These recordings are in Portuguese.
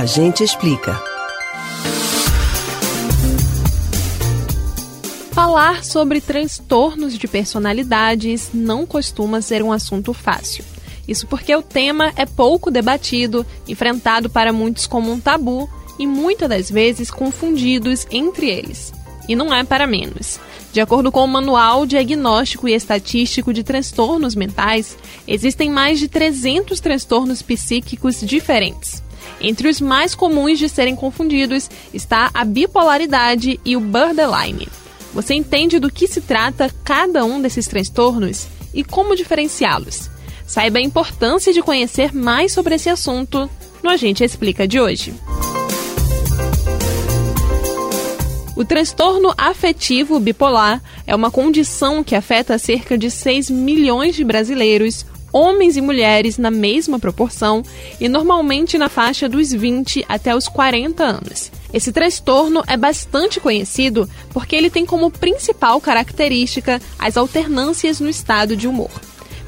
A gente explica. Falar sobre transtornos de personalidades não costuma ser um assunto fácil. Isso porque o tema é pouco debatido, enfrentado para muitos como um tabu e muitas das vezes confundidos entre eles. E não é para menos. De acordo com o Manual Diagnóstico e Estatístico de Transtornos Mentais, existem mais de 300 transtornos psíquicos diferentes. Entre os mais comuns de serem confundidos está a bipolaridade e o borderline. Você entende do que se trata cada um desses transtornos e como diferenciá-los? Saiba a importância de conhecer mais sobre esse assunto no Agente Explica de hoje. O transtorno afetivo bipolar é uma condição que afeta cerca de 6 milhões de brasileiros, homens e mulheres na mesma proporção e normalmente na faixa dos 20 até os 40 anos. Esse transtorno é bastante conhecido porque ele tem como principal característica as alternâncias no estado de humor.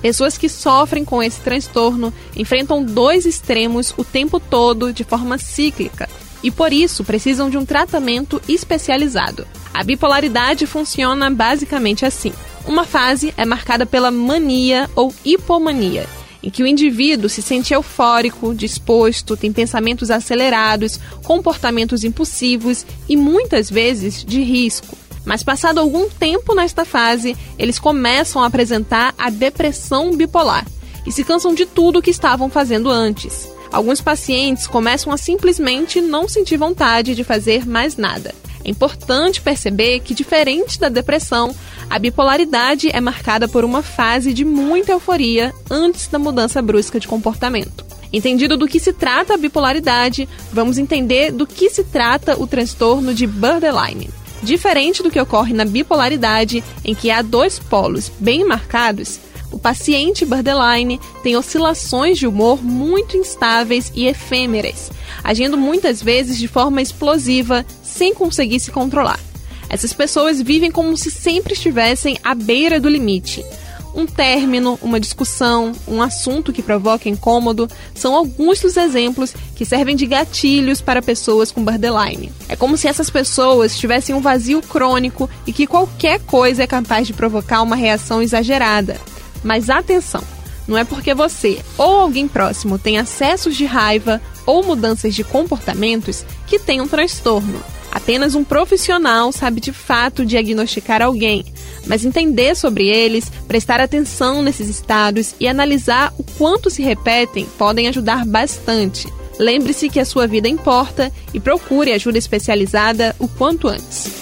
Pessoas que sofrem com esse transtorno enfrentam dois extremos o tempo todo de forma cíclica e por isso precisam de um tratamento especializado. A bipolaridade funciona basicamente assim. Uma fase é marcada pela mania ou hipomania, em que o indivíduo se sente eufórico, disposto, tem pensamentos acelerados, comportamentos impulsivos e muitas vezes de risco. Mas passado algum tempo nesta fase, eles começam a apresentar a depressão bipolar e se cansam de tudo o que estavam fazendo antes. Alguns pacientes começam a simplesmente não sentir vontade de fazer mais nada. É importante perceber que, diferente da depressão, a bipolaridade é marcada por uma fase de muita euforia antes da mudança brusca de comportamento. Entendido do que se trata a bipolaridade, vamos entender do que se trata o transtorno de borderline. Diferente do que ocorre na bipolaridade, em que há dois polos bem marcados, o paciente borderline tem oscilações de humor muito instáveis e efêmeras, agindo muitas vezes de forma explosiva sem conseguir se controlar. Essas pessoas vivem como se sempre estivessem à beira do limite. Um término, uma discussão, um assunto que provoca incômodo são alguns dos exemplos que servem de gatilhos para pessoas com borderline. É como se essas pessoas tivessem um vazio crônico e que qualquer coisa é capaz de provocar uma reação exagerada. Mas atenção! Não é porque você ou alguém próximo tem acessos de raiva ou mudanças de comportamentos que tem um transtorno. Apenas um profissional sabe de fato diagnosticar alguém, mas entender sobre eles, prestar atenção nesses estados e analisar o quanto se repetem podem ajudar bastante. Lembre-se que a sua vida importa e procure ajuda especializada o quanto antes.